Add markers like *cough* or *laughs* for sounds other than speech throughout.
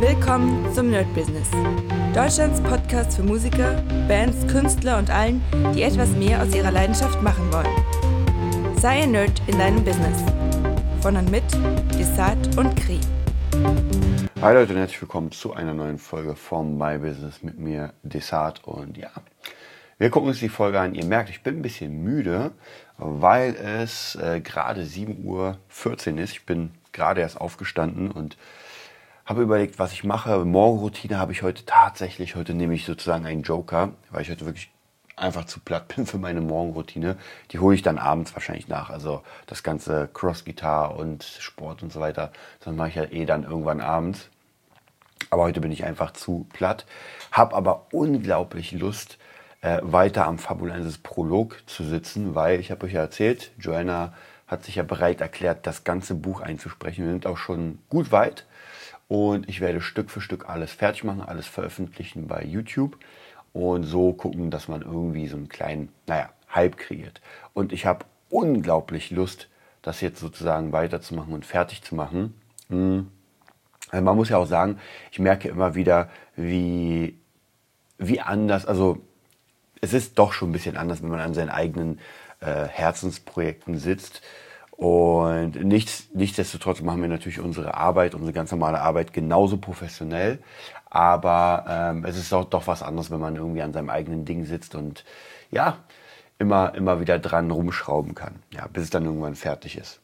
Willkommen zum Nerd Business. Deutschlands Podcast für Musiker, Bands, Künstler und allen, die etwas mehr aus ihrer Leidenschaft machen wollen. Sei ein Nerd in deinem Business. Von und mit Desart und Kri. Hi Leute und herzlich willkommen zu einer neuen Folge vom My Business mit mir, Desart. Und ja, wir gucken uns die Folge an. Ihr merkt, ich bin ein bisschen müde, weil es äh, gerade 7.14 Uhr ist. Ich bin gerade erst aufgestanden und habe überlegt, was ich mache. Morgenroutine habe ich heute tatsächlich. Heute nehme ich sozusagen einen Joker, weil ich heute wirklich einfach zu platt *laughs* bin für meine Morgenroutine. Die hole ich dann abends wahrscheinlich nach. Also das ganze Cross-Gitarre und Sport und so weiter, das mache ich ja eh dann irgendwann abends. Aber heute bin ich einfach zu platt. Habe aber unglaublich Lust, äh, weiter am Fabulensis Prolog zu sitzen, weil ich habe euch ja erzählt, Joanna hat sich ja bereit erklärt, das ganze Buch einzusprechen. Wir sind auch schon gut weit. Und ich werde Stück für Stück alles fertig machen, alles veröffentlichen bei YouTube und so gucken, dass man irgendwie so einen kleinen, naja, Hype kreiert. Und ich habe unglaublich Lust, das jetzt sozusagen weiterzumachen und fertig zu machen. Hm. Man muss ja auch sagen, ich merke immer wieder, wie, wie anders, also es ist doch schon ein bisschen anders, wenn man an seinen eigenen äh, Herzensprojekten sitzt und nichts, nichtsdestotrotz machen wir natürlich unsere Arbeit, unsere ganz normale Arbeit genauso professionell. Aber ähm, es ist auch doch was anderes, wenn man irgendwie an seinem eigenen Ding sitzt und ja, immer, immer wieder dran rumschrauben kann, ja, bis es dann irgendwann fertig ist.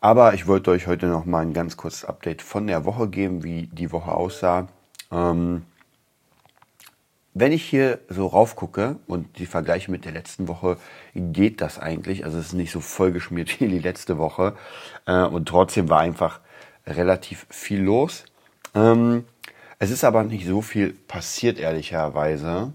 Aber ich wollte euch heute noch mal ein ganz kurzes Update von der Woche geben, wie die Woche aussah. Ähm, wenn ich hier so raufgucke und die vergleiche mit der letzten Woche, geht das eigentlich. Also es ist nicht so vollgeschmiert *laughs* wie die letzte Woche. Äh, und trotzdem war einfach relativ viel los. Ähm, es ist aber nicht so viel passiert, ehrlicherweise.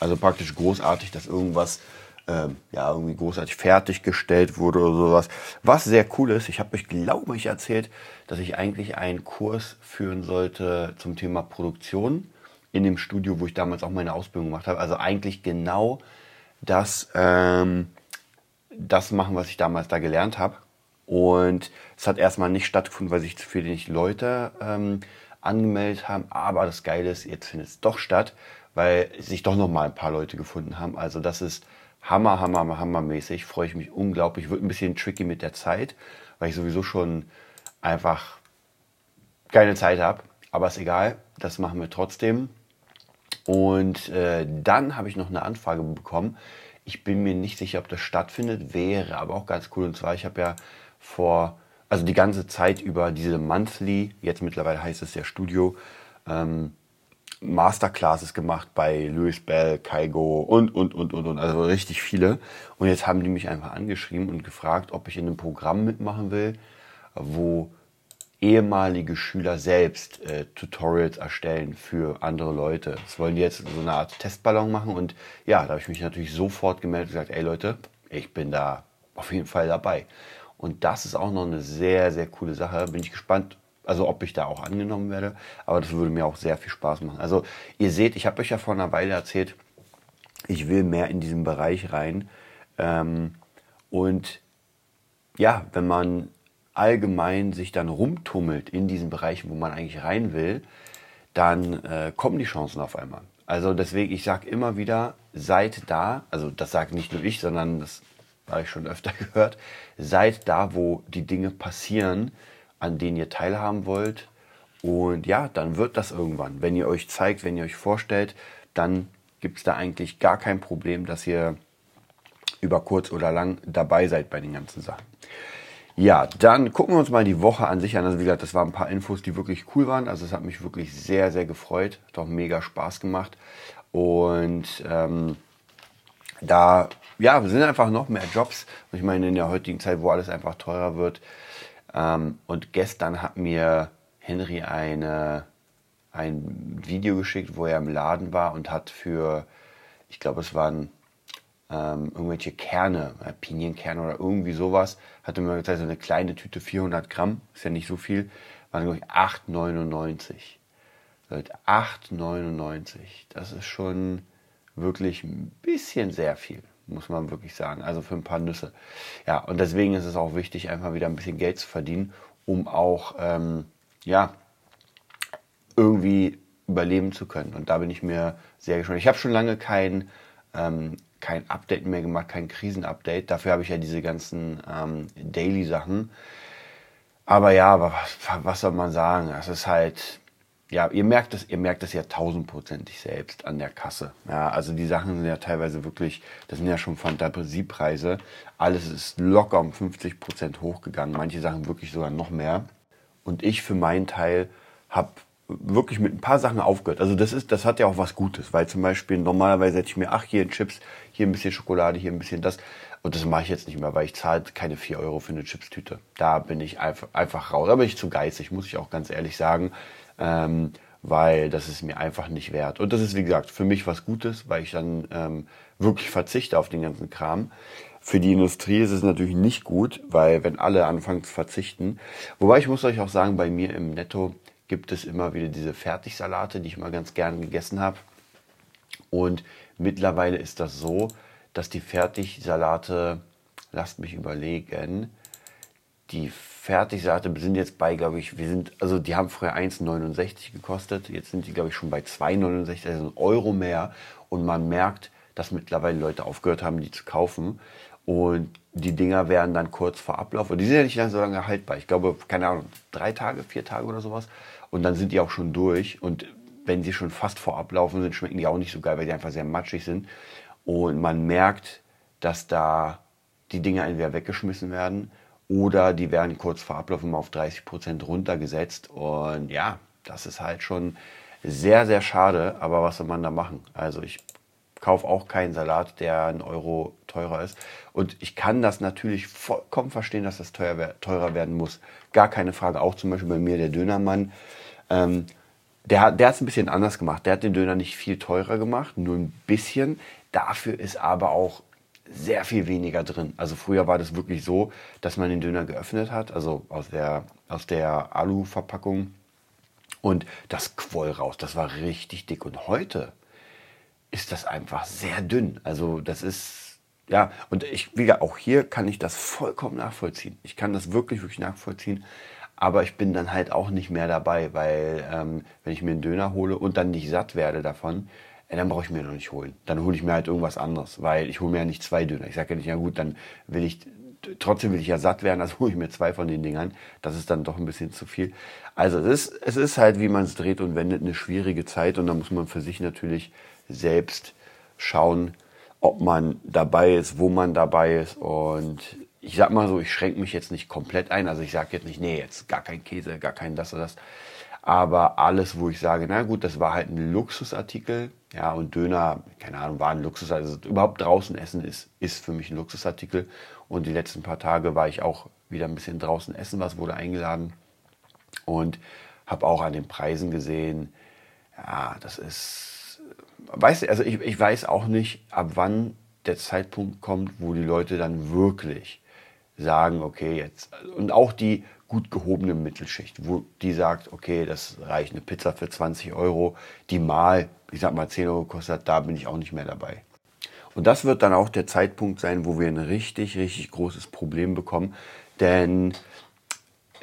Also praktisch großartig, dass irgendwas ähm, ja irgendwie großartig fertiggestellt wurde oder sowas. Was sehr cool ist, ich habe euch, glaube ich, erzählt, dass ich eigentlich einen Kurs führen sollte zum Thema Produktion in dem Studio, wo ich damals auch meine Ausbildung gemacht habe. Also eigentlich genau das, ähm, das machen, was ich damals da gelernt habe. Und es hat erstmal nicht stattgefunden, weil sich zu viele nicht Leute ähm, angemeldet haben. Aber das Geile ist, jetzt findet es doch statt, weil sich doch noch mal ein paar Leute gefunden haben. Also das ist hammer, hammer, hammermäßig. Freue ich mich unglaublich. Wird ein bisschen tricky mit der Zeit, weil ich sowieso schon einfach keine Zeit habe. Aber ist egal, das machen wir trotzdem. Und äh, dann habe ich noch eine Anfrage bekommen. Ich bin mir nicht sicher, ob das stattfindet, wäre aber auch ganz cool. Und zwar, ich habe ja vor, also die ganze Zeit über diese Monthly, jetzt mittlerweile heißt es ja Studio, ähm, Masterclasses gemacht bei Louis Bell, Kaigo und, und, und, und, und, also richtig viele. Und jetzt haben die mich einfach angeschrieben und gefragt, ob ich in einem Programm mitmachen will, wo ehemalige Schüler selbst äh, Tutorials erstellen für andere Leute. Das wollen die jetzt so eine Art Testballon machen und ja, da habe ich mich natürlich sofort gemeldet und gesagt, ey Leute, ich bin da auf jeden Fall dabei. Und das ist auch noch eine sehr, sehr coole Sache. Bin ich gespannt, also ob ich da auch angenommen werde. Aber das würde mir auch sehr viel Spaß machen. Also ihr seht, ich habe euch ja vor einer Weile erzählt, ich will mehr in diesen Bereich rein. Ähm, und ja, wenn man allgemein sich dann rumtummelt in diesen Bereichen, wo man eigentlich rein will, dann äh, kommen die Chancen auf einmal. Also deswegen, ich sage immer wieder, seid da, also das sage nicht nur ich, sondern das habe ich schon öfter *laughs* gehört, seid da, wo die Dinge passieren, an denen ihr teilhaben wollt. Und ja, dann wird das irgendwann. Wenn ihr euch zeigt, wenn ihr euch vorstellt, dann gibt es da eigentlich gar kein Problem, dass ihr über kurz oder lang dabei seid bei den ganzen Sachen. Ja, dann gucken wir uns mal die Woche an sich an. Also wie gesagt, das waren ein paar Infos, die wirklich cool waren. Also es hat mich wirklich sehr, sehr gefreut. Hat auch mega Spaß gemacht. Und ähm, da ja, sind einfach noch mehr Jobs. Und ich meine, in der heutigen Zeit, wo alles einfach teurer wird. Ähm, und gestern hat mir Henry eine, ein Video geschickt, wo er im Laden war und hat für, ich glaube, es waren ähm, irgendwelche Kerne, äh, Pinienkerne oder irgendwie sowas. Hatte mir gesagt, so eine kleine Tüte 400 Gramm, ist ja nicht so viel, waren glaube ich 8,99. Leute, 8,99. Das ist schon wirklich ein bisschen sehr viel, muss man wirklich sagen. Also für ein paar Nüsse. Ja, und deswegen ist es auch wichtig, einfach wieder ein bisschen Geld zu verdienen, um auch, ähm, ja, irgendwie überleben zu können. Und da bin ich mir sehr gespannt. Ich habe schon lange kein, ähm, kein Update mehr gemacht, kein Krisenupdate. Dafür habe ich ja diese ganzen ähm, Daily-Sachen. Aber ja, was, was soll man sagen? Es ist halt, ja, ihr merkt es, ihr merkt es ja tausendprozentig selbst an der Kasse. Ja, also die Sachen sind ja teilweise wirklich, das sind ja schon Fantasiepreise. Alles ist locker um 50 Prozent hochgegangen. Manche Sachen wirklich sogar noch mehr. Und ich für meinen Teil habe wirklich mit ein paar Sachen aufgehört. Also das ist, das hat ja auch was Gutes, weil zum Beispiel normalerweise hätte ich mir, ach, hier ein Chips, hier ein bisschen Schokolade, hier ein bisschen das. Und das mache ich jetzt nicht mehr, weil ich zahle keine 4 Euro für eine Chipstüte. Da bin ich einfach, einfach raus. Da bin ich zu geizig, muss ich auch ganz ehrlich sagen ähm, weil das ist mir einfach nicht wert. Und das ist, wie gesagt, für mich was Gutes, weil ich dann ähm, wirklich verzichte auf den ganzen Kram. Für die Industrie ist es natürlich nicht gut, weil wenn alle anfangen zu verzichten, wobei ich muss euch auch sagen, bei mir im Netto gibt es immer wieder diese Fertigsalate, die ich mal ganz gern gegessen habe. Und mittlerweile ist das so, dass die Fertigsalate, lasst mich überlegen, die Fertigseite sind jetzt bei, glaube ich, wir sind, also die haben früher 1,69 gekostet, jetzt sind die, glaube ich, schon bei 2,69, also ein Euro mehr. Und man merkt, dass mittlerweile Leute aufgehört haben, die zu kaufen. Und die Dinger werden dann kurz vor Ablauf, und die sind ja nicht so lange haltbar. Ich glaube, keine Ahnung, drei Tage, vier Tage oder sowas. Und dann sind die auch schon durch. Und wenn sie schon fast vor Ablaufen sind, schmecken die auch nicht so geil, weil die einfach sehr matschig sind. Und man merkt, dass da die Dinger entweder weggeschmissen werden oder die werden kurz vor Ablauf immer auf 30 Prozent runtergesetzt. Und ja, das ist halt schon sehr, sehr schade. Aber was soll man da machen? Also ich kaufe auch keinen Salat, der einen Euro teurer ist. Und ich kann das natürlich vollkommen verstehen, dass das teuer, teurer werden muss. Gar keine Frage. Auch zum Beispiel bei mir der Dönermann. Ähm, der, der hat es ein bisschen anders gemacht. Der hat den Döner nicht viel teurer gemacht, nur ein bisschen. Dafür ist aber auch sehr viel weniger drin. Also früher war das wirklich so, dass man den Döner geöffnet hat, also aus der, aus der Alu-Verpackung und das quoll raus. Das war richtig dick. Und heute ist das einfach sehr dünn. Also das ist, ja, und ich, wie gesagt, auch hier kann ich das vollkommen nachvollziehen. Ich kann das wirklich, wirklich nachvollziehen. Aber ich bin dann halt auch nicht mehr dabei, weil ähm, wenn ich mir einen Döner hole und dann nicht satt werde davon, ja, dann brauche ich mir noch nicht holen. Dann hole ich mir halt irgendwas anderes, weil ich hole mir ja nicht zwei Döner. Ich sage ja nicht, ja gut, dann will ich, trotzdem will ich ja satt werden, also *laughs* hole ich mir zwei von den Dingern. Das ist dann doch ein bisschen zu viel. Also es ist, es ist halt, wie man es dreht und wendet, eine schwierige Zeit und da muss man für sich natürlich selbst schauen, ob man dabei ist, wo man dabei ist und ich sag mal so, ich schränke mich jetzt nicht komplett ein. Also ich sage jetzt nicht, nee, jetzt gar kein Käse, gar kein das oder das. Aber alles, wo ich sage, na gut, das war halt ein Luxusartikel, ja, und Döner, keine Ahnung, war ein Luxus. Also überhaupt draußen essen ist, ist für mich ein Luxusartikel. Und die letzten paar Tage war ich auch wieder ein bisschen draußen essen, was wurde eingeladen. Und habe auch an den Preisen gesehen, ja, das ist, weißt du, also ich, ich weiß auch nicht, ab wann der Zeitpunkt kommt, wo die Leute dann wirklich sagen, okay, jetzt, und auch die gut gehobene Mittelschicht, wo die sagt, okay, das reicht eine Pizza für 20 Euro, die mal, ich sag mal 10 Euro kostet, da bin ich auch nicht mehr dabei. Und das wird dann auch der Zeitpunkt sein, wo wir ein richtig, richtig großes Problem bekommen, denn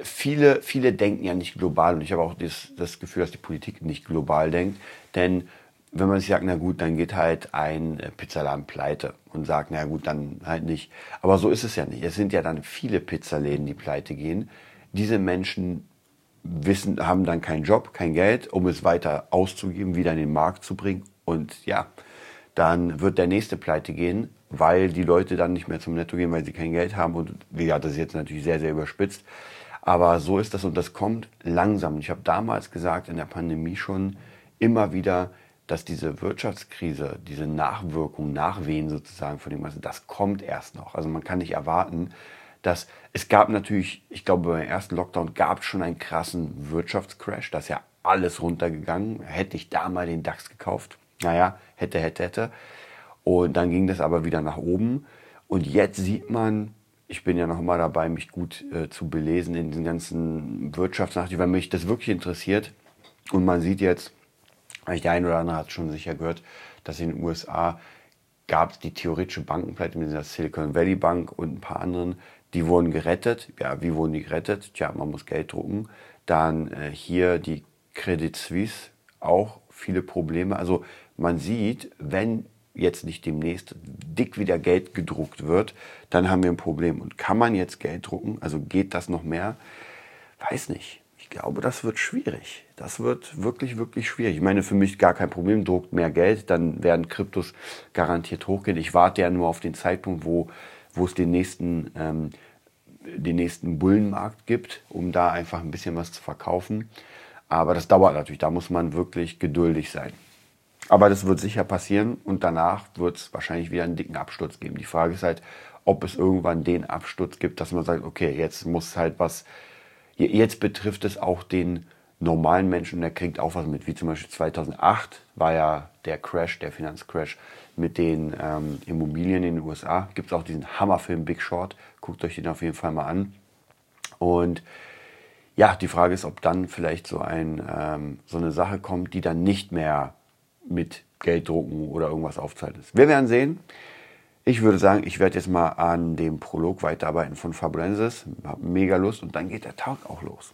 viele, viele denken ja nicht global und ich habe auch das, das Gefühl, dass die Politik nicht global denkt, denn wenn man sich sagt, na gut, dann geht halt ein Pizzaladen pleite und sagt, na gut, dann halt nicht. Aber so ist es ja nicht. Es sind ja dann viele Pizzaläden, die pleite gehen, diese Menschen wissen, haben dann keinen Job, kein Geld, um es weiter auszugeben, wieder in den Markt zu bringen. Und ja, dann wird der nächste pleite gehen, weil die Leute dann nicht mehr zum Netto gehen, weil sie kein Geld haben. Und gesagt, das ist jetzt natürlich sehr, sehr überspitzt. Aber so ist das und das kommt langsam. Ich habe damals gesagt, in der Pandemie schon immer wieder, dass diese Wirtschaftskrise, diese Nachwirkung, Nachwehen sozusagen von dem Ganzen, das kommt erst noch. Also man kann nicht erwarten, dass es gab natürlich, ich glaube, beim ersten Lockdown gab es schon einen krassen Wirtschaftscrash. Da ist ja alles runtergegangen. Hätte ich da mal den DAX gekauft? Naja, hätte, hätte, hätte. Und dann ging das aber wieder nach oben. Und jetzt sieht man, ich bin ja noch mal dabei, mich gut äh, zu belesen in den ganzen Wirtschaftsnachrichten, weil mich das wirklich interessiert. Und man sieht jetzt, der eine oder andere hat schon sicher gehört, dass in den USA gab es die theoretische Bankenpleite mit dieser Silicon Valley Bank und ein paar anderen. Die wurden gerettet. Ja, wie wurden die gerettet? Tja, man muss Geld drucken. Dann äh, hier die Credit Suisse auch viele Probleme. Also man sieht, wenn jetzt nicht demnächst dick wieder Geld gedruckt wird, dann haben wir ein Problem. Und kann man jetzt Geld drucken? Also geht das noch mehr? Weiß nicht. Ich glaube, das wird schwierig. Das wird wirklich, wirklich schwierig. Ich meine, für mich gar kein Problem. Druckt mehr Geld, dann werden Kryptos garantiert hochgehen. Ich warte ja nur auf den Zeitpunkt, wo, wo es den nächsten, ähm, den nächsten Bullenmarkt gibt, um da einfach ein bisschen was zu verkaufen. Aber das dauert natürlich. Da muss man wirklich geduldig sein. Aber das wird sicher passieren und danach wird es wahrscheinlich wieder einen dicken Absturz geben. Die Frage ist halt, ob es irgendwann den Absturz gibt, dass man sagt, okay, jetzt muss halt was, jetzt betrifft es auch den normalen Menschen, der kriegt auch was mit, wie zum Beispiel 2008 war ja der Crash, der Finanzcrash mit den ähm, Immobilien in den USA. Gibt es auch diesen Hammerfilm Big Short, guckt euch den auf jeden Fall mal an. Und ja, die Frage ist, ob dann vielleicht so, ein, ähm, so eine Sache kommt, die dann nicht mehr mit Gelddrucken oder irgendwas aufzeichnet. Wir werden sehen. Ich würde sagen, ich werde jetzt mal an dem Prolog weiterarbeiten von Fabrensis. Habe mega Lust und dann geht der Tag auch los.